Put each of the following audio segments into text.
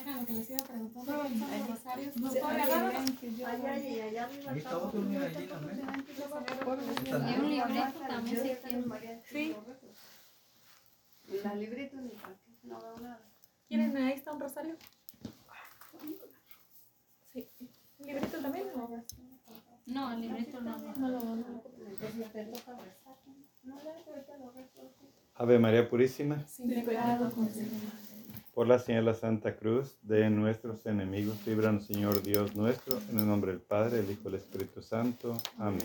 Era lo que les iba Allá un no veo nada. ¿Quieren? Ahí está un rosario. Sí. ¿Un librito también? No, el librito no. No lo no. Ave María Purísima, Sin pecado concebida. Por la señal de la Santa Cruz de nuestros enemigos, líbranos Señor Dios nuestro, en el nombre del Padre, el Hijo y el Espíritu Santo. Amén.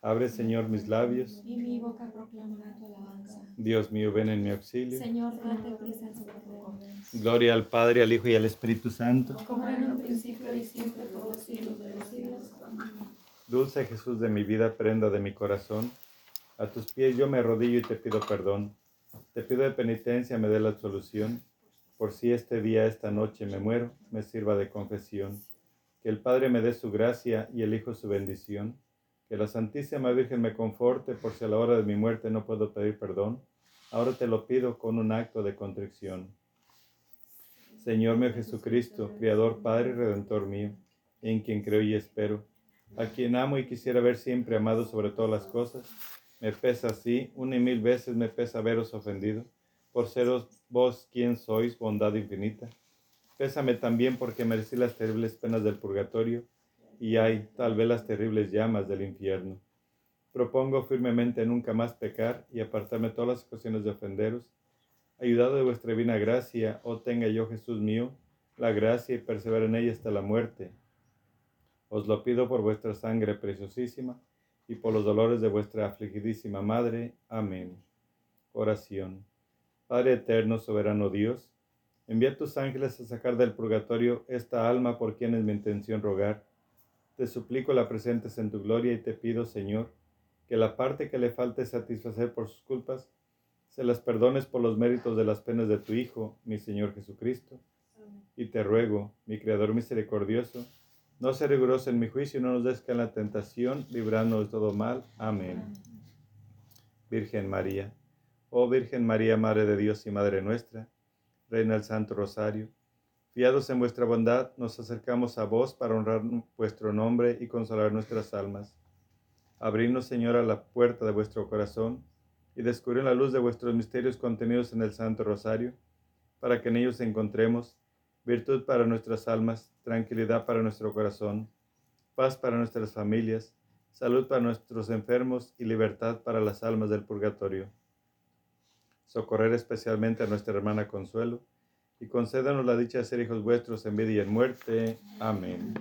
Abre Señor mis labios, Y mi boca proclamará tu alabanza. Dios mío, ven en mi auxilio. Señor, date prisa en socorrerme. Gloria al Padre, al Hijo y al Espíritu Santo. Como en un principio y siempre por los siglos de los siglos. Amén. Dulce Jesús de mi vida, prenda de mi corazón, a tus pies yo me arrodillo y te pido perdón. Te pido de penitencia me dé la absolución, por si este día, esta noche me muero, me sirva de confesión. Que el Padre me dé su gracia y el Hijo su bendición. Que la Santísima Virgen me conforte por si a la hora de mi muerte no puedo pedir perdón. Ahora te lo pido con un acto de contrición. Señor mío Jesucristo, Creador, Padre y Redentor mío, en quien creo y espero, a quien amo y quisiera ver siempre amado sobre todas las cosas, me pesa así, una y mil veces me pesa veros ofendido, por seros vos quien sois, bondad infinita. Pésame también porque merecí las terribles penas del purgatorio, y hay tal vez las terribles llamas del infierno. Propongo firmemente nunca más pecar y apartarme todas las ocasiones de ofenderos. Ayudado de vuestra divina gracia, oh tenga yo, Jesús mío, la gracia y persevera en ella hasta la muerte. Os lo pido por vuestra sangre preciosísima y por los dolores de vuestra afligidísima Madre. Amén. Oración. Padre eterno, soberano Dios, envía tus ángeles a sacar del purgatorio esta alma por quien es mi intención rogar. Te suplico la presentes en tu gloria y te pido, Señor, que la parte que le falte satisfacer por sus culpas, se las perdones por los méritos de las penas de tu Hijo, mi Señor Jesucristo. Y te ruego, mi Creador misericordioso, no sea riguroso en mi juicio y no nos des en la tentación, librarnos de todo mal. Amén. Virgen María, oh Virgen María, Madre de Dios y Madre nuestra, Reina del Santo Rosario, fiados en vuestra bondad, nos acercamos a vos para honrar vuestro nombre y consolar nuestras almas. Abridnos, Señora, la puerta de vuestro corazón y descubrir la luz de vuestros misterios contenidos en el Santo Rosario, para que en ellos encontremos virtud para nuestras almas, tranquilidad para nuestro corazón, paz para nuestras familias, salud para nuestros enfermos y libertad para las almas del purgatorio. Socorrer especialmente a nuestra hermana Consuelo y concédanos la dicha de ser hijos vuestros en vida y en muerte. Amén.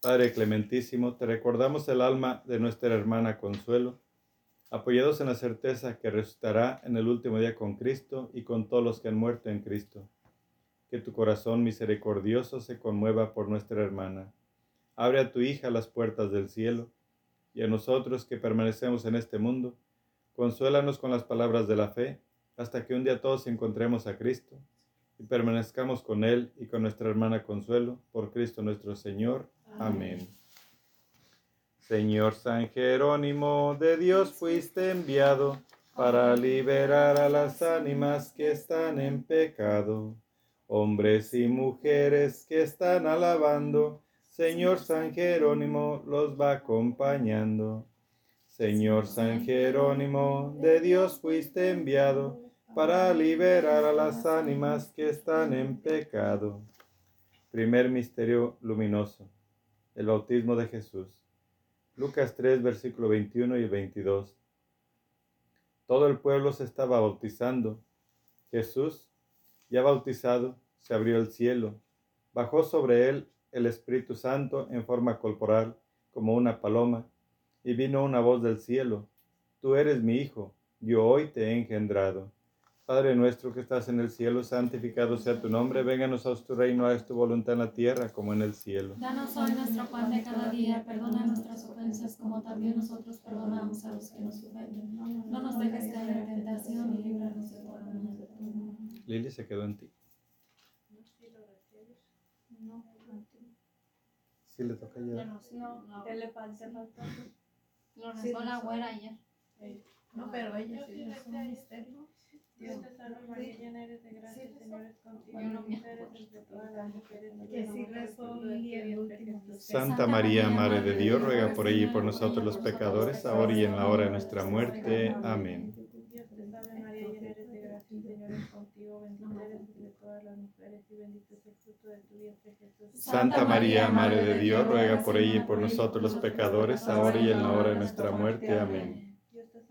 Padre clementísimo, te recordamos el alma de nuestra hermana Consuelo, apoyados en la certeza que resucitará en el último día con Cristo y con todos los que han muerto en Cristo. Que tu corazón misericordioso se conmueva por nuestra hermana. Abre a tu hija las puertas del cielo, y a nosotros que permanecemos en este mundo, consuélanos con las palabras de la fe, hasta que un día todos encontremos a Cristo y permanezcamos con Él y con nuestra hermana Consuelo, por Cristo nuestro Señor. Amén. Señor San Jerónimo, de Dios fuiste enviado para liberar a las ánimas que están en pecado, hombres y mujeres que están alabando, Señor San Jerónimo los va acompañando. Señor San Jerónimo, de Dios fuiste enviado para liberar a las ánimas que están en pecado. Primer misterio luminoso, el bautismo de Jesús. Lucas 3, versículo 21 y 22. Todo el pueblo se estaba bautizando. Jesús, ya bautizado, se abrió el cielo. Bajó sobre él el Espíritu Santo en forma corporal, como una paloma, y vino una voz del cielo. Tú eres mi Hijo, yo hoy te he engendrado. Padre nuestro que estás en el cielo, santificado sea tu nombre, vénganos a tu reino, haz tu voluntad en la tierra como en el cielo. Danos hoy nuestro pan de cada día, perdona nuestras ofensas como también nosotros perdonamos a los que nos ofenden. No nos dejes caer en tentación y líbranos de todo mal. Lili se quedó en ti. No, Sí le toca ya. no, no, no. Lo rezó la güera ayer. No, pero ella sí es un misterio. Dios te salve María, llena eres de gracia, el Señor es contigo, Yo no me bendita eres entre todas las mujeres, y Que sí bendito es el rezó fruto de tu Lili el vientre, último. Jesús. Santa María, Madre de Dios, ruega por ella y por nosotros los pecadores, ahora y en la hora de nuestra muerte. Amén. Dios te salve María, llena eres de gracia, el Señor es contigo, bendita eres entre todas las mujeres y bendito es el fruto de tu vientre Jesús. Santa María, Madre de Dios, ruega por ella y por nosotros los pecadores, ahora y en la hora de nuestra muerte. Amén.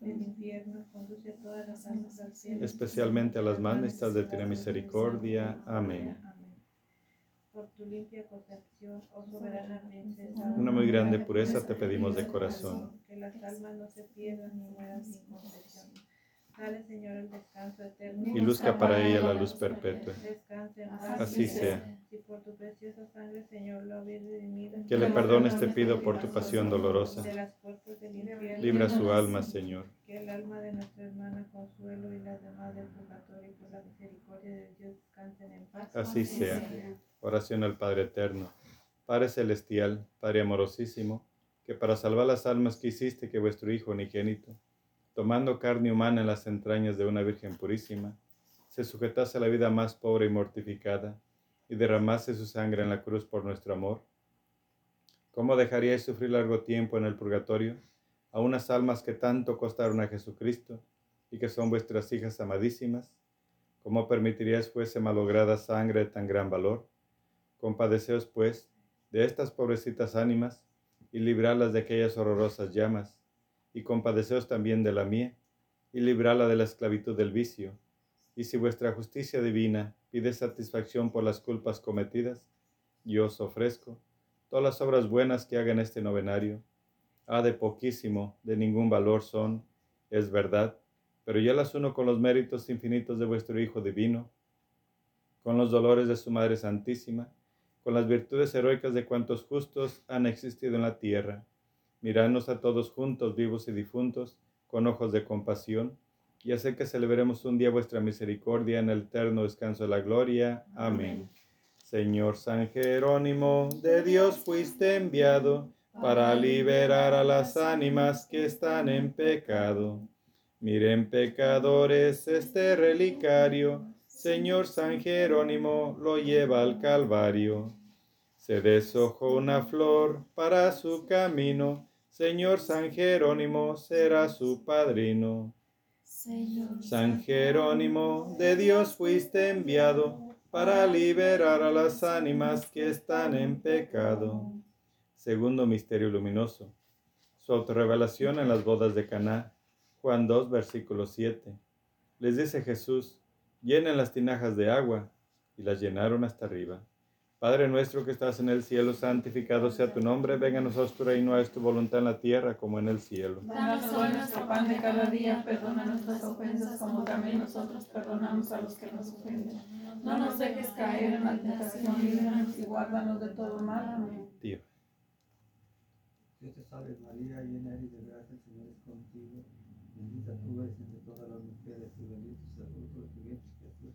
del infierno, conduce a todas las almas al cielo. Especialmente a las más necesitadas de tu misericordia. Amén. Por tu limpia concepción, oh soberana princesa. Una muy grande pureza te pedimos de corazón. Que las almas no se pierdan ni mueran sin confesión. Dale, Señor, el descanso eterno. Y luzca para ella la luz perpetua. Descanse en paz. Así sea. Si por tu preciosa sangre, Señor, lo habéis redimido. Que le perdones te pido por tu pasión dolorosa. De las puertas del infierno. Libra su alma, Señor. Que el alma de nuestra hermana Consuelo y las demás del purgatorio, por la misericordia de Dios, descansen en paz. Así sea. Oración al Padre Eterno. Padre Celestial, Padre amorosísimo, que para salvar las almas que hiciste que vuestro Hijo unigénito, tomando carne humana en las entrañas de una Virgen purísima, se sujetase a la vida más pobre y mortificada, y derramase su sangre en la cruz por nuestro amor. ¿Cómo dejaríais sufrir largo tiempo en el purgatorio a unas almas que tanto costaron a Jesucristo y que son vuestras hijas amadísimas? ¿Cómo permitiríais fuese malograda sangre de tan gran valor? Compadeceos, pues, de estas pobrecitas ánimas y librarlas de aquellas horrorosas llamas, y compadeceos también de la mía, y librarla de la esclavitud del vicio. Y si vuestra justicia divina pide satisfacción por las culpas cometidas, yo os ofrezco todas las obras buenas que haga en este novenario. Ah, de poquísimo, de ningún valor son, es verdad, pero yo las uno con los méritos infinitos de vuestro Hijo Divino, con los dolores de su Madre Santísima, con las virtudes heroicas de cuantos justos han existido en la tierra. Miradnos a todos juntos, vivos y difuntos, con ojos de compasión, y hacer que celebremos un día vuestra misericordia en el eterno descanso de la gloria. Amén. Señor San Jerónimo, de Dios fuiste enviado para liberar a las ánimas que están en pecado. Miren pecadores este relicario, Señor San Jerónimo lo lleva al Calvario. Se deshojó una flor para su camino, Señor San Jerónimo será su padrino. San Jerónimo, de Dios fuiste enviado para liberar a las ánimas que están en pecado. Segundo misterio luminoso. Su autorrevelación en las bodas de Caná. Juan 2, versículo 7. Les dice Jesús, llenen las tinajas de agua, y las llenaron hasta arriba. Padre nuestro que estás en el cielo, santificado sea tu nombre, venga a nosotros tu reino, es tu voluntad en la tierra como en el cielo. Danos hoy nuestro pan de cada día, perdona nuestras ofensas como también nosotros perdonamos a los que nos ofenden. No nos dejes caer en la tentación, líbranos y guárdanos de todo mal. Amén. Tío. Dios te salve María, llena eres de gracia, el Señor es contigo. Bendita tú eres entre todas las mujeres y bendito es el fruto de tu vientre Jesús.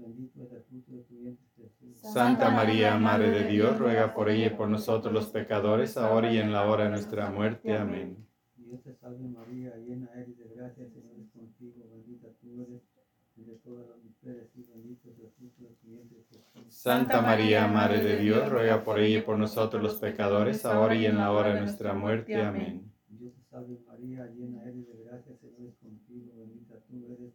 Bendito es el fruto de tu vientre Jesús. Santa María, Madre de Dios, ruega por ella y por nosotros los pecadores, ahora y en la hora de nuestra muerte. Amén. Dios te salve María, llena eres de gracia, el Señor es contigo, bendita tú eres entre todas las mujeres y bendito es el fruto de tu vientre Jesús. Santa María, Madre de Dios, ruega por ella y por nosotros los pecadores, ahora y en la hora de nuestra muerte. Amén. Dios te salve María, llena eres de gracia, el Señor es contigo, bendita tú eres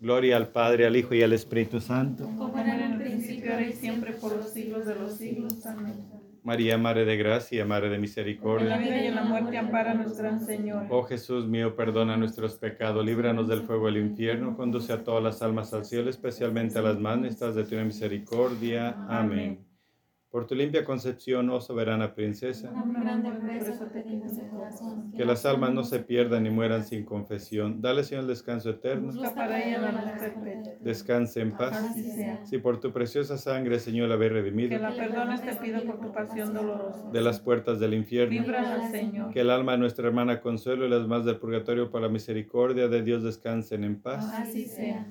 Gloria al Padre, al Hijo y al Espíritu Santo. Como era en el principio, ahora y siempre, por los siglos de los siglos. Amén. María, Madre de Gracia, Madre de En la Misericordia. vida y en la muerte, amparanos, Gran Señor. Oh Jesús mío, perdona nuestros pecados, líbranos del fuego del infierno, conduce a todas las almas al cielo, especialmente a las más necesitadas de tu misericordia. Amén. Por tu limpia concepción, oh soberana princesa, que las almas no se pierdan ni mueran sin confesión. Dale, Señor, el descanso eterno. Para. Descanse en paz. Si por tu preciosa sangre, Señor, la habéis Que redimido la perdones te pido por tu pasión dolorosa. de las puertas del infierno, Señor. que el alma de nuestra hermana Consuelo y las más del purgatorio por la misericordia de Dios descansen en paz. Así sea.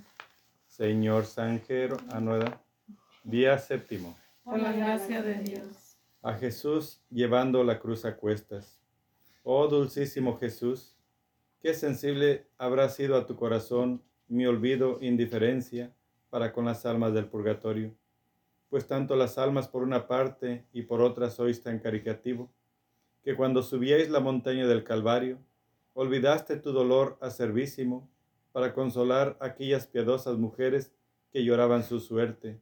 Señor Sanjero, Anueda, día séptimo. Por la gracia de Dios. A Jesús llevando la cruz a cuestas. Oh dulcísimo Jesús, qué sensible habrá sido a tu corazón mi olvido, indiferencia para con las almas del purgatorio, pues tanto las almas por una parte y por otra sois tan caricativo, que cuando subíais la montaña del Calvario, olvidaste tu dolor acervísimo para consolar a aquellas piadosas mujeres que lloraban su suerte.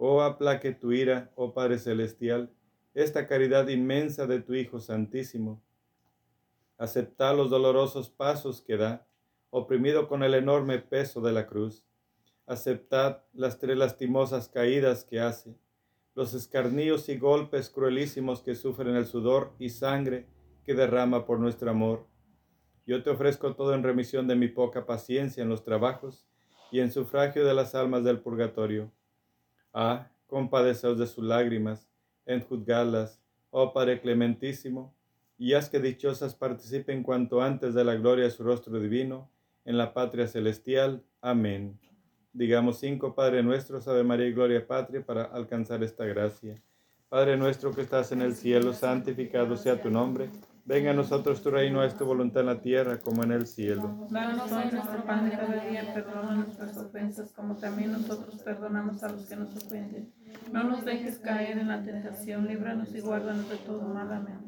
Oh, aplaque tu ira, oh Padre Celestial, esta caridad inmensa de tu Hijo Santísimo. Aceptad los dolorosos pasos que da, oprimido con el enorme peso de la cruz. Aceptad las tres lastimosas caídas que hace, los escarníos y golpes cruelísimos que sufren el sudor y sangre que derrama por nuestro amor. Yo te ofrezco todo en remisión de mi poca paciencia en los trabajos y en sufragio de las almas del purgatorio. Ah, compadeceos de sus lágrimas, enjuzgadlas, oh Padre clementísimo, y haz que dichosas participen cuanto antes de la gloria de su rostro divino, en la patria celestial. Amén. Digamos cinco Padre nuestro, Ave María y Gloria Patria, para alcanzar esta gracia. Padre nuestro que estás en el cielo, santificado sea tu nombre. Venga a nosotros tu reino, es tu voluntad en la tierra como en el cielo. Danos hoy nuestro pan de cada día, perdona nuestras ofensas, como también nosotros perdonamos a los que nos ofenden. No nos dejes caer en la tentación, líbranos y guárdanos de todo mal. Amén.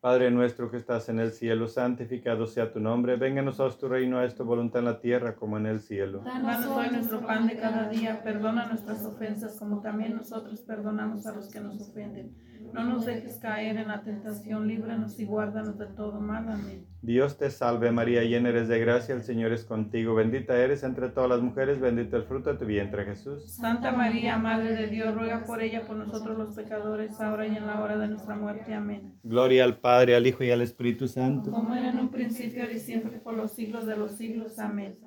Padre nuestro que estás en el cielo, santificado sea tu nombre, venga a nosotros tu reino, es tu voluntad en la tierra como en el cielo. Danos hoy nuestro pan de cada día, perdona nuestras ofensas, como también nosotros perdonamos a los que nos ofenden. No nos dejes caer en la tentación, líbranos y guárdanos de todo mal. Amén. Dios te salve María, llena eres de gracia, el Señor es contigo, bendita eres entre todas las mujeres, bendito el fruto de tu vientre Jesús. Santa María, Madre de Dios, ruega por ella, por nosotros los pecadores, ahora y en la hora de nuestra muerte. Amén. Gloria al Padre, al Hijo y al Espíritu Santo. Como era en un principio, ahora y siempre, por los siglos de los siglos. Amén.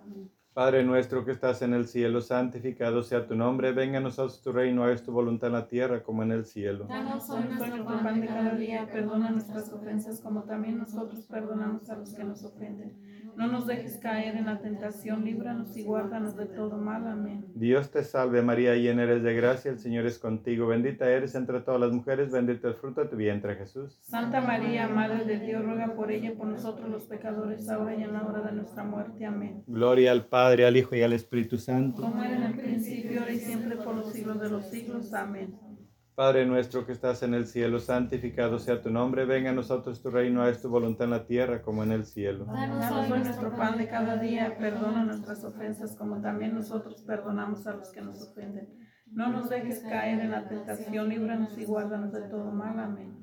Padre nuestro que estás en el cielo, santificado sea tu nombre, venga a nosotros tu reino, es tu voluntad en la tierra como en el cielo. Danos hoy nuestro pan de cada día, perdona nuestras ofensas, como también nosotros perdonamos a los que nos ofenden. No nos dejes caer en la tentación, líbranos y guárdanos de todo mal. Amén. Dios te salve María, llena eres de gracia, el Señor es contigo, bendita eres entre todas las mujeres, bendito el fruto de tu vientre Jesús. Santa María, Madre de Dios, ruega por ella y por nosotros los pecadores, ahora y en la hora de nuestra muerte. Amén. Gloria al Padre, al Hijo y al Espíritu Santo. Como era en el principio, ahora y siempre, por los siglos de los siglos. Amén. Padre nuestro que estás en el cielo, santificado sea tu nombre, venga a nosotros tu reino, es tu voluntad en la tierra como en el cielo. Danos hoy nuestro pan de cada día, perdona nuestras ofensas, como también nosotros perdonamos a los que nos ofenden. No nos dejes caer en la tentación, líbranos y guárdanos de todo mal. Amén.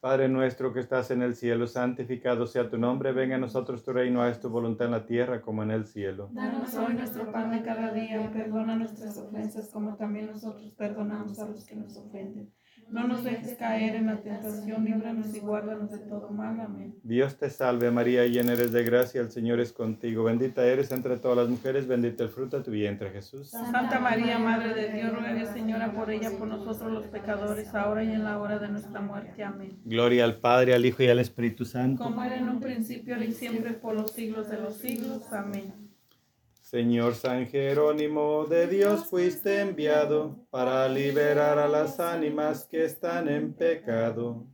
Padre nuestro que estás en el cielo, santificado sea tu nombre, venga a nosotros tu reino, haz tu voluntad en la tierra como en el cielo. Danos hoy nuestro pan de cada día, perdona nuestras ofensas, como también nosotros perdonamos a los que nos ofenden. No nos dejes caer en la tentación, líbranos y guárdanos de todo mal. Amén. Dios te salve María, llena eres de gracia, el Señor es contigo, bendita eres entre todas las mujeres, bendito el fruto de tu vientre Jesús. Santa María, Madre de Dios, ruega Señora, por ella, por nosotros los pecadores, ahora y en la hora de nuestra muerte. Amén. Gloria al Padre, al Hijo y al Espíritu Santo. Como era en un principio, ahora y siempre, por los siglos de los siglos. Amén. Señor San Jerónimo, de Dios fuiste enviado para liberar a las ánimas que están en pecado.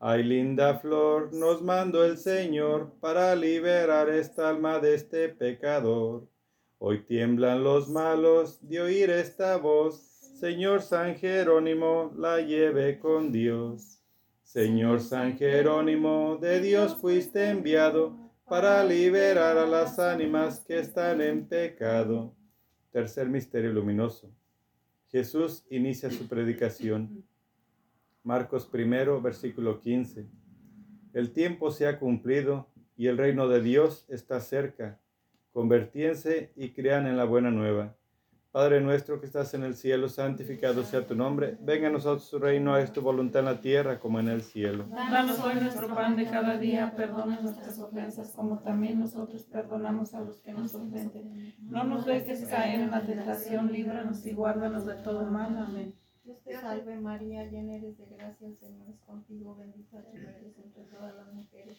Ay, linda flor, nos mandó el Señor para liberar esta alma de este pecador. Hoy tiemblan los malos de oír esta voz. Señor San Jerónimo, la lleve con Dios. Señor San Jerónimo, de Dios fuiste enviado para liberar a las ánimas que están en pecado. Tercer misterio luminoso. Jesús inicia su predicación. Marcos primero, versículo 15. El tiempo se ha cumplido y el reino de Dios está cerca. Convertíense y crean en la buena nueva. Padre nuestro que estás en el cielo, santificado sea tu nombre. Venga a nosotros tu reino, es tu voluntad en la tierra como en el cielo. Danos hoy nuestro pan de cada día, perdona nuestras ofensas, como también nosotros perdonamos a los que nos ofenden. No nos dejes caer en la tentación, líbranos y guárdanos de todo mal. Amén. Dios te salve María, llena eres de gracia, el Señor es contigo, bendita tú eres entre todas las mujeres,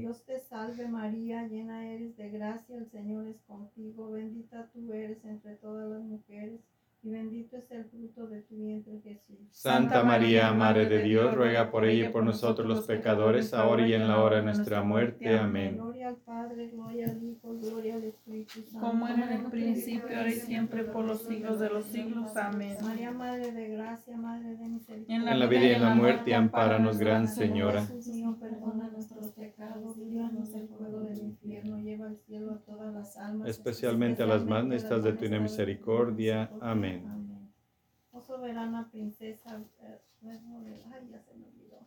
Dios te salve María, llena eres de gracia, el Señor es contigo, bendita tú eres entre todas las mujeres, y bendito es el fruto de tu vientre Jesús. Santa María, Madre de Dios, ruega por ella y por nosotros los pecadores, ahora y en la hora de nuestra muerte. Amén. Gloria al Padre, gloria al Hijo, gloria al Espíritu Santo. Como era en el principio, ahora y siempre, por los siglos de los siglos. Amén. María, Madre de gracia, Madre de misericordia. En la vida y en la muerte, ampáranos, Gran Señora. Jesús mío, perdona nuestros pecados, líbranos del fuego del infierno, lleva al cielo a todas las almas, Especialmente a las más necesitadas de tu misericordia. Amén. Soberana princesa, luego de- ay, ya se me olvidó.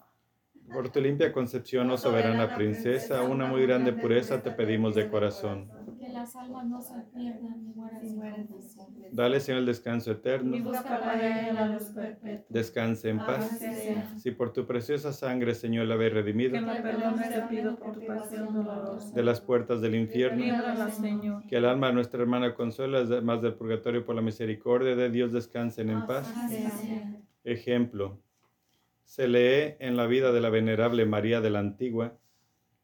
Por tu limpia concepción, oh soberana princesa, una muy grande pureza te pedimos de corazón. Las almas no se pierdan ni mueran Si sin. Dale, Señor, el descanso eterno. Descanse en paz. Si por tu preciosa sangre, Señor, la habéis redimido la perdones, te pido por tu pasión dolorosa. de las puertas del infierno, que el alma de nuestra hermana consuela, además del purgatorio por la misericordia de Dios, descansen en paz. Ejemplo. Se lee en la vida de la venerable María de la Antigua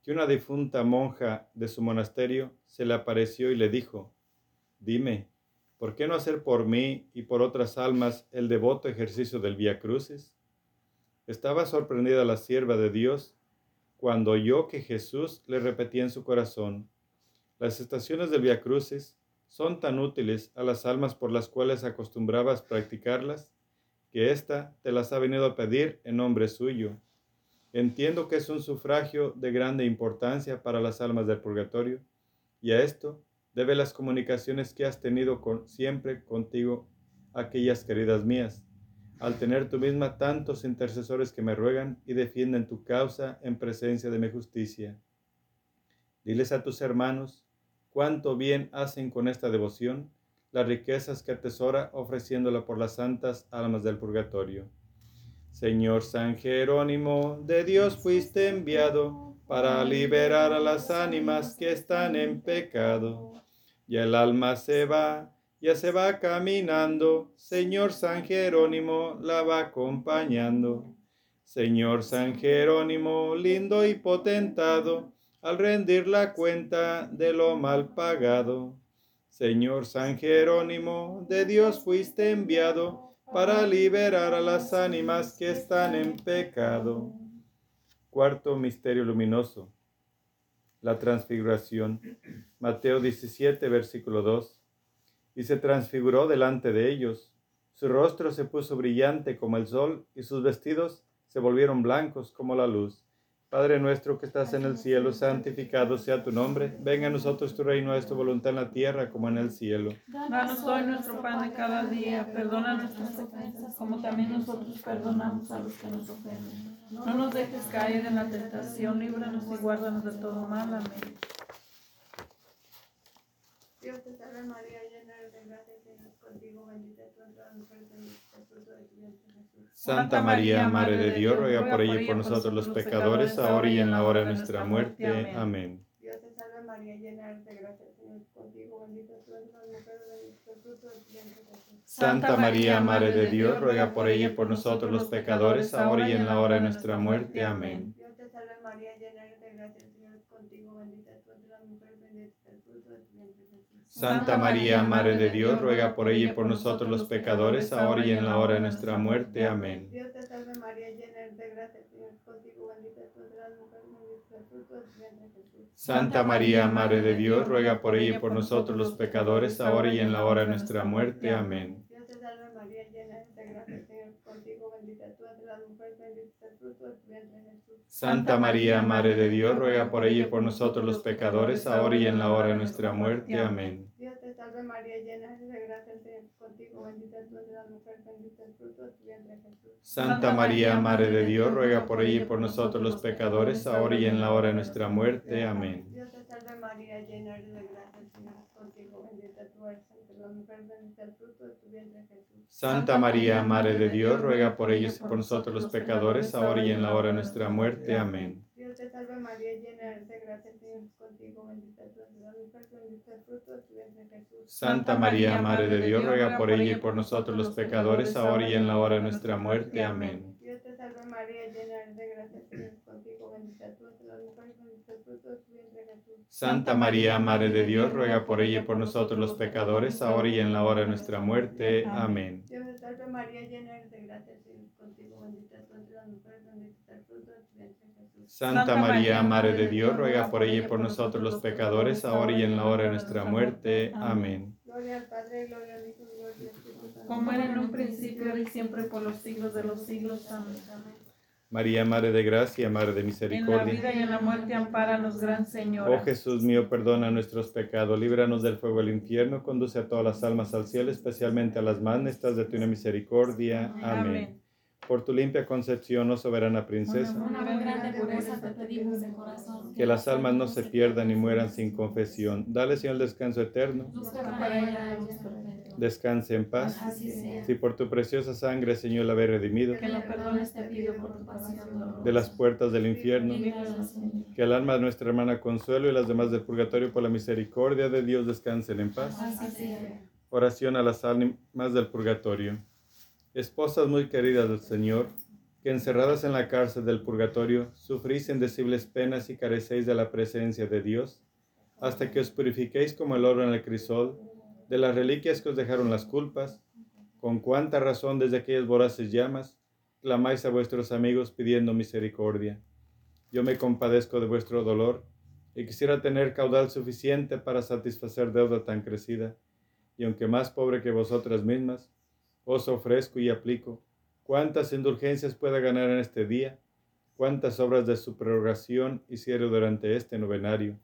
que una difunta monja de su monasterio se le apareció y le dijo, Dime, ¿por qué no hacer por mí y por otras almas el devoto ejercicio del Vía Crucis? Estaba sorprendida la sierva de Dios cuando oyó que Jesús le repetía en su corazón, las estaciones del Vía Crucis son tan útiles a las almas por las cuales acostumbrabas practicarlas que ésta te las ha venido a pedir en nombre suyo. Entiendo que es un sufragio de grande importancia para las almas del purgatorio, y a esto debe las comunicaciones que has tenido con, siempre contigo, aquellas queridas mías, al tener tú misma tantos intercesores que me ruegan y defienden tu causa en presencia de mi justicia. Diles a tus hermanos cuánto bien hacen con esta devoción las riquezas que atesora ofreciéndola por las santas almas del purgatorio. Señor San Jerónimo, de Dios fuiste enviado para liberar a las ánimas que están en pecado. Y el alma se va, ya se va caminando. Señor San Jerónimo la va acompañando. Señor San Jerónimo, lindo y potentado, al rendir la cuenta de lo mal pagado. Señor San Jerónimo, de Dios fuiste enviado para liberar a las ánimas que están en pecado. Cuarto misterio luminoso. La transfiguración. Mateo 17, versículo 2. Y se transfiguró delante de ellos. Su rostro se puso brillante como el sol y sus vestidos se volvieron blancos como la luz. Padre nuestro que estás en el cielo, santificado sea tu nombre. Venga a nosotros tu reino, es tu voluntad en la tierra como en el cielo. Danos hoy nuestro pan de cada día. Perdona nuestras ofensas, como también nosotros perdonamos a los que nos ofenden. No nos dejes caer en la tentación, líbranos y guárdanos de todo mal. Amén. Dios te salve María, llena eres de gracia, el Señor es contigo, bendita tú entre las mujeres, bendito es el fruto de tu vientre Jesús. Santa María, Madre de Dios, ruega por ella y por nosotros los pecadores, ahora y en la hora de nuestra muerte. Amén. Dios te salve María, llena eres de gracia, Señor contigo, bendita tú entre las mujeres, el fruto de tu vientre Jesús. Santa María, Madre de Dios, ruega por ella y por nosotros los pecadores, ahora y en la hora de nuestra muerte. Amén. Dios te salve María, llena eres de gracia, el Señor contigo, bendita tú entre las mujeres, bendito es el fruto de tu vientre Jesús. Santa María, Madre de Dios, ruega por ella y por nosotros los pecadores, ahora y en la hora de nuestra muerte. Amén. Dios te salve María, llena eres de gracia, Señor contigo, bendita tú entre las mujeres, bendito el fruto de tu vientre Jesús. Santa María, Madre de Dios, ruega por ella y por nosotros los pecadores, ahora y en la hora de nuestra muerte. Amén. Dios te salve María, llena eres de gracia, Señor contigo, bendita tú entre las mujeres, bendito es el fruto de tu vientre Jesús. Santa María, Madre de Dios, ruega por ella y por nosotros los pecadores, ahora y en la hora de nuestra muerte. Amén. Dios te salve María, llena eres de gracia, el Señor es contigo, bendita tú entre las mujeres, bendito el fruto de tu vientre Jesús. Santa María, Madre de Dios, ruega por ella y por nosotros los pecadores, ahora y en la hora de nuestra muerte. Amén. Dios te salve María, llena eres de gracia, el Señor es contigo, bendita tú eres entre las mujeres, bendito es el fruto de tu vientre Jesús. Santa María, Madre de Dios, ruega por ellos y por nosotros los pecadores, ahora y en la hora de nuestra muerte. Amén. Dios te salve María, llena eres de gracia, el Señor es contigo, bendita tú entre las mujeres, bendito es el fruto de tu vientre Jesús. Santa María, Madre de Dios, ruega por ella y por nosotros los pecadores, ahora y en la hora de nuestra muerte. Amén. Dios te salve María, llena eres de gracia, Señor contigo, bendita tú entre las mujeres, bendito el fruto de tu vientre Jesús. Santa María, Madre de Dios, ruega por ella y por nosotros los pecadores, ahora y en la hora de nuestra muerte. Amén. Dios te salve María, llena eres de gracia, Señor contigo, bendita tú entre las mujeres, bendito es el fruto de tu vientre Jesús. Santa María, Madre de Dios, ruega por ella y por nosotros los pecadores, ahora y en la hora de nuestra muerte. Amén. Gloria al Padre, gloria al Hijo, gloria al Espíritu Santo. Como era en un principio, ahora y siempre, por los siglos de los siglos. Amén. María, Madre de Gracia, Madre de En la Misericordia. vida y en la muerte, ampáranos, Gran Señora. Oh Jesús mío, perdona nuestros pecados, líbranos del fuego del infierno, conduce a todas las almas al cielo, especialmente a las más necesitadas de tu misericordia. Amén. Por tu limpia concepción, oh soberana princesa, Una muy grande pureza te pedimos de corazón. que las almas no se pierdan ni mueran sin confesión. Dale, Señor, el descanso eterno. Descanse en paz. Si por tu preciosa sangre, Señor, la habéis redimido Que lo perdones te pido por tu pasión dolorosa. de las puertas del infierno, que el alma de nuestra hermana Consuelo y las demás del purgatorio, por la misericordia de Dios, descansen en paz. Oración a las almas del purgatorio. Esposas muy queridas del Señor, que encerradas en la cárcel del purgatorio, sufrís indecibles penas y carecéis de la presencia de Dios, hasta que os purifiquéis como el oro en el crisol, de las reliquias que os dejaron las culpas, con cuánta razón desde aquellas voraces llamas, clamáis a vuestros amigos pidiendo misericordia. Yo me compadezco de vuestro dolor y quisiera tener caudal suficiente para satisfacer deuda tan crecida y aunque más pobre que vosotras mismas, os ofrezco y aplico. Cuántas indulgencias pueda ganar en este día, cuántas obras de su prerrogación hiciere durante este novenario,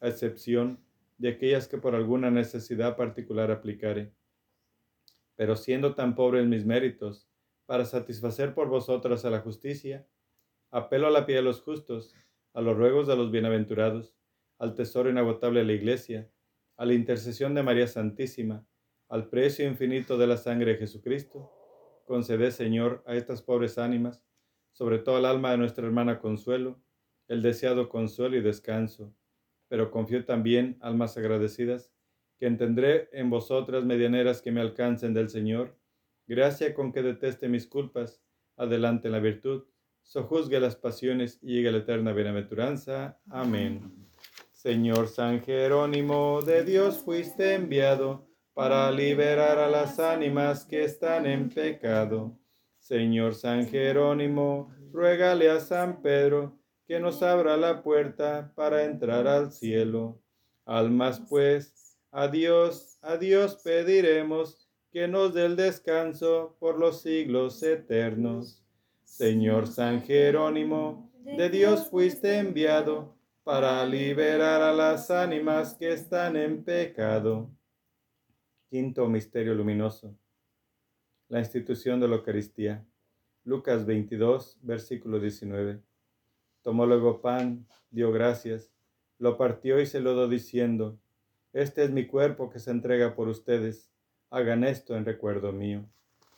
a excepción de aquellas que por alguna necesidad particular aplicare. Pero siendo tan pobre en mis méritos, para satisfacer por vosotras a la justicia, apelo a la piedad de los justos, a los ruegos de los bienaventurados, al tesoro inagotable de la Iglesia, a la intercesión de María Santísima, al precio infinito de la sangre de Jesucristo, concede, Señor, a estas pobres ánimas, sobre todo al alma de nuestra hermana Consuelo, el deseado consuelo y descanso. Pero confío también, almas agradecidas, que entendré en vosotras medianeras que me alcancen del Señor, gracia con que deteste mis culpas, adelante en la virtud, sojuzgue las pasiones y llegue a la eterna bienaventuranza. Amén. Señor San Jerónimo, de Dios fuiste enviado para liberar a las ánimas que están en pecado. Señor San Jerónimo, ruégale a San Pedro que nos abra la puerta para entrar al cielo. Almas pues, a Dios, a Dios pediremos que nos dé el descanso por los siglos eternos. Señor San Jerónimo, de Dios fuiste enviado para liberar a las ánimas que están en pecado. Quinto misterio luminoso. La institución de la Eucaristía. Lucas 22, versículo 19. Tomó luego pan, dio gracias, lo partió y se lo dio diciendo, Este es mi cuerpo que se entrega por ustedes, hagan esto en recuerdo mío.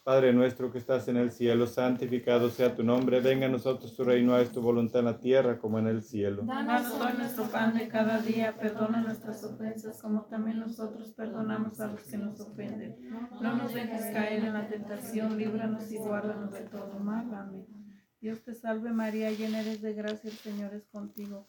Padre nuestro que estás en el cielo, santificado sea tu nombre, venga a nosotros tu reino, haz tu voluntad en la tierra como en el cielo. Danos hoy nuestro pan de cada día, perdona nuestras ofensas como también nosotros perdonamos a los que nos ofenden. No nos dejes caer en la tentación, líbranos y guárdanos de todo mal. Amén. Dios te salve María, llena eres de gracia, el Señor es contigo.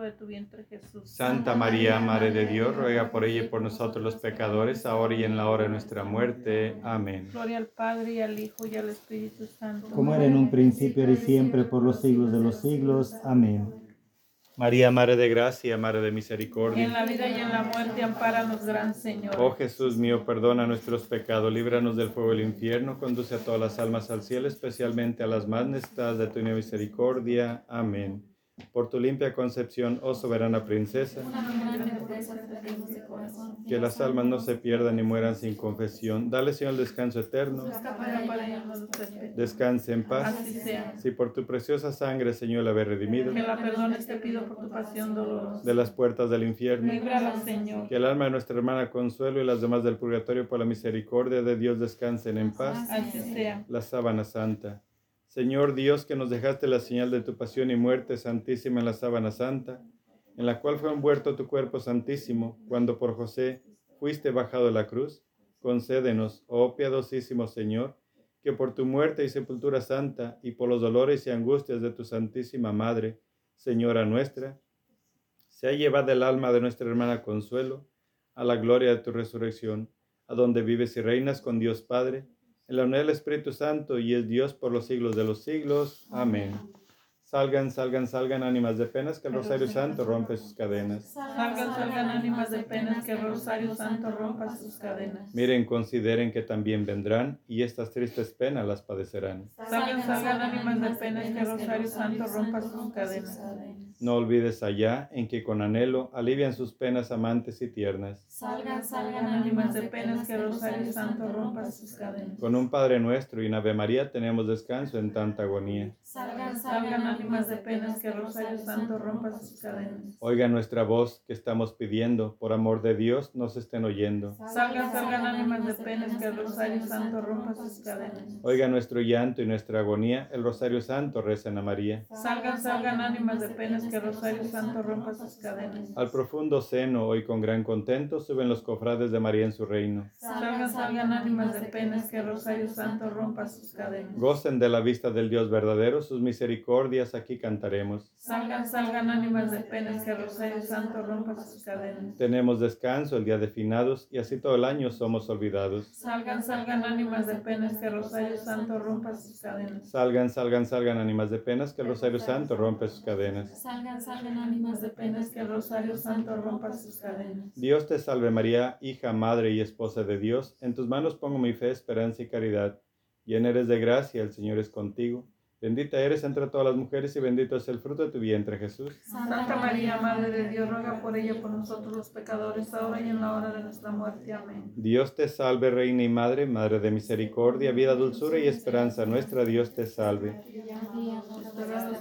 de tu vientre Jesús. Santa María, Madre de Dios, ruega por ella y por nosotros los pecadores, ahora y en la hora de nuestra muerte. Amén. Gloria al Padre y al Hijo y al Espíritu Santo. Como era en un principio, ahora y siempre, por los siglos de los siglos. Amén. María, Madre de Gracia, Madre de Y en Misericordia. la vida y en la muerte, ampáranos, Gran Señor. Oh Jesús mío, perdona nuestros pecados, líbranos del fuego del infierno, conduce a todas las almas al cielo, especialmente a las más necesitadas de tu misericordia. Amén. Por tu limpia concepción, oh soberana princesa, que las almas no se pierdan ni mueran sin confesión. Dale, Señor, el descanso eterno. Descanse en paz. Si por tu preciosa sangre, Señor, la habéis redimido Que la perdones te pido por tu pasión dolorosa. de las puertas del infierno, Señor. que el alma de nuestra hermana Consuelo y las demás del purgatorio por la misericordia de Dios descansen en paz. Así sea. La sábana santa. Señor Dios, que nos dejaste la señal de tu pasión y muerte santísima en la sábana santa, en la cual fue envuelto tu cuerpo santísimo, cuando por José fuiste bajado de la cruz, concédenos, oh piadosísimo Señor, que por tu muerte y sepultura santa y por los dolores y angustias de tu santísima Madre, Señora nuestra, se ha llevado el alma de nuestra hermana Consuelo a la gloria de tu resurrección, a donde vives y reinas con Dios Padre, en la unidad del Espíritu Santo y es Dios por los siglos de los siglos. Amén. Salgan, salgan, salgan ánimas de penas, que el Rosario Santo rompe sus cadenas. Salgan, salgan ánimas de penas, que el Rosario Santo rompa sus cadenas. Miren, consideren que también vendrán y estas tristes penas las padecerán. Salgan, salgan ánimas de penas, que el Rosario Santo rompa sus cadenas. No olvides allá en que con anhelo alivian sus penas amantes y tiernas. Salgan, salgan ánimas de penas, que el Rosario Santo rompa sus cadenas. Con un Padre nuestro y una Ave María tenemos descanso en tanta agonía. Salgan, Salgan ánimas de penas, que el Rosario Santo rompa sus cadenas. Oiga nuestra voz que estamos pidiendo, por amor de Dios, nos estén oyendo. Salgan, salgan ánimas de penas, que el Rosario Santo rompa sus cadenas. Oiga nuestro llanto y nuestra agonía, el Rosario Santo recen a María. Salgan, salgan ánimas de penas, que Rosario Santo rompa sus cadenas. Al profundo seno, hoy con gran contento, suben los cofrades de María en su reino. Salgan, salgan ánimas de penas, que Rosario Santo rompa sus cadenas. Gocen de la vista del Dios verdadero, sus misericordias aquí cantaremos. Salgan, salgan ánimas de penas, que Rosario Santo rompa sus cadenas. Tenemos descanso el día de finados y así todo el año somos olvidados. Salgan, salgan ánimas de penas, que Rosario Santo rompa sus cadenas. Salgan, salgan, salgan ánimas de penas, que Rosario Santo rompe sus cadenas. Salgan, Dios te salve María, hija, madre y esposa de Dios. En tus manos pongo mi fe, esperanza y caridad. Llena eres de gracia, el Señor es contigo. Bendita eres entre todas las mujeres y bendito es el fruto de tu vientre, Jesús. Santa María, Madre de Dios, ruega por ella por nosotros los pecadores, ahora y en la hora de nuestra muerte. Amén. Dios te salve, Reina y Madre, Madre de misericordia, vida, dulzura y esperanza nuestra. Dios te salve. Desterrados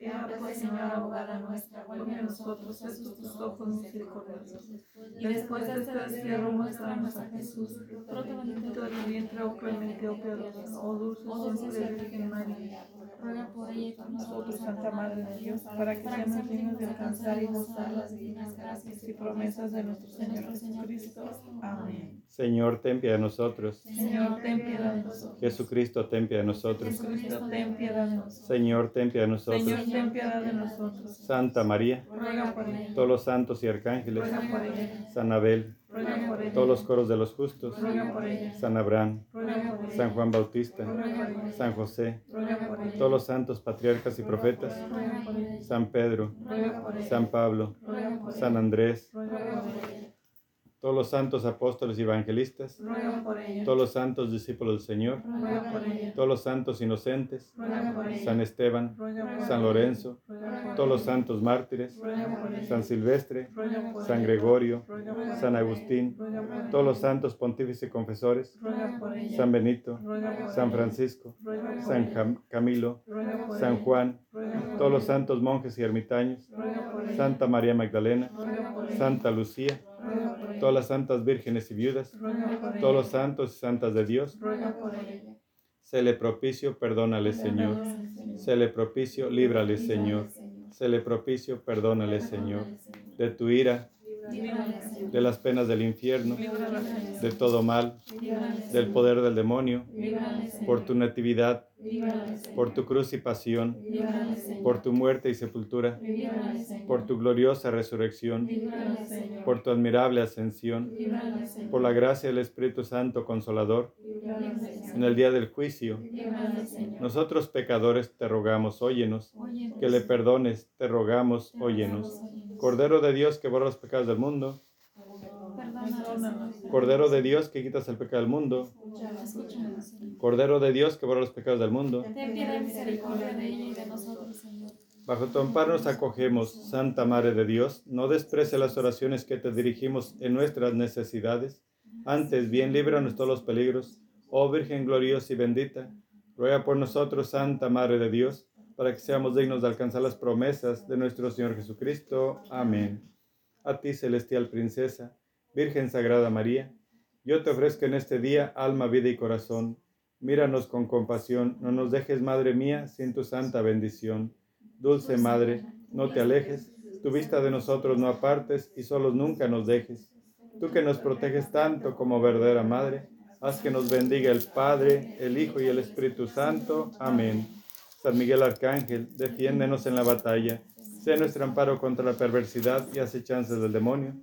este. Piedad, pues, Señora, abogada nuestra, vuelve a nosotros estos tus ojos misericordiosos. Y después de este destierro, muéstranos a Jesús, fruto de tu vientre, oh clemente, oh piadosa, oh dulce siempre Virgen María. Ruega por ella y por Nosotros, Santa Madre de Dios, para que seamos dignos de alcanzar y gozar las divinas gracias y promesas de nuestro Señor Jesucristo. Amén. Señor, ten piedad de nosotros. Señor, ten piedad de nosotros. Jesucristo, ten piedad de nosotros. Jesucristo, ten piedad de nosotros. Señor, ten piedad de nosotros. Señor, ten piedad de nosotros. Santa María, Ruega por ella. todos los santos y arcángeles, Ruega por ella. San Abel, Ruega por ella. todos los coros de los justos, Ruega por ella. San Abraham, Ruega por ella. San Juan Bautista, Ruega por ella. San José, Ruega por ella. todos los santos patriarcas y profetas, Ruega por ella. San Pedro, Ruega por ella. San Pablo, Ruega por ella. San Andrés, Ruega por ella. Todos los santos apóstoles y evangelistas, Ruega por ella. todos los santos discípulos del Señor, Ruega por ella. todos los santos inocentes, Ruega por ella. San Esteban, Ruega San. Lorenzo, Ruega por todos los santos mártires, Ruega por ella. San Silvestre, Ruega por San. Gregorio, Ruega por San. Agustín, Ruega por ella. todos los santos pontífices y confesores, Ruega por ella. San Benito, Ruega por San. Francisco, Ruega por San Camilo, Ruega por San. Juan, Ruega por todos los santos monjes y ermitaños, Ruega por ella. Santa María Magdalena, Ruega por ella. Santa Lucía. Todas las santas vírgenes y viudas, Ruega por ella. todos los santos y santas de Dios, Ruega por ella. se le propicio, perdónale, Señor. Se le propicio, líbrale, Señor. Se le propicio, perdónale, Señor. De tu ira, de las penas del infierno, de todo mal, del poder del demonio, por tu natividad, por tu cruz y pasión, por tu muerte y sepultura, por tu gloriosa resurrección, por tu admirable ascensión, por la gracia del Espíritu Santo Consolador, en el día del juicio. Nosotros pecadores te rogamos, óyenos, que le perdones, te rogamos, óyenos. Cordero de Dios que borra los pecados del mundo. Cordero de Dios que quitas el pecado del mundo. Cordero de Dios que borra los pecados del mundo. Bajo tu amparo nos acogemos, Santa Madre de Dios, no desprecie las oraciones que te dirigimos en nuestras necesidades, antes bien líbranos todos los peligros, oh Virgen gloriosa y bendita, ruega por nosotros, Santa Madre de Dios, para que seamos dignos de alcanzar las promesas de nuestro Señor Jesucristo. Amén. A ti, celestial princesa, Virgen Sagrada María, yo te ofrezco en este día alma, vida y corazón. Míranos con compasión, no nos dejes, Madre mía, sin tu santa bendición. Dulce Madre, no te alejes, tu vista de nosotros no apartes y solos nunca nos dejes. Tú que nos proteges tanto como verdadera Madre, haz que nos bendiga el Padre, el Hijo y el Espíritu Santo. Amén. San Miguel Arcángel, defiéndenos en la batalla, sea nuestro amparo contra la perversidad y acechanzas del demonio.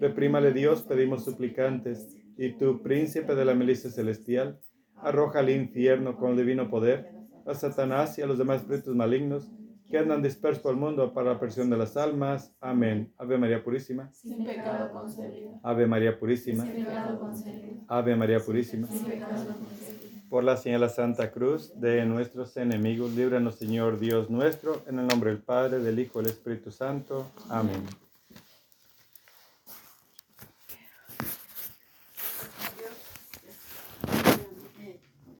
Reprímale Dios, pedimos suplicantes, y tú, príncipe de la milicia celestial, arroja al infierno con divino poder a Satanás y a los demás espíritus malignos que andan dispersos por el mundo para la persión de las almas. Amén. Ave María Purísima. Sin pecado concebido. Ave María Purísima. Sin pecado concebido. Ave María Purísima. Sin pecado concebido. Por la señal de la Santa Cruz de nuestros enemigos, líbranos Señor Dios nuestro, en el nombre del Padre, del Hijo y del Espíritu Santo. Amén.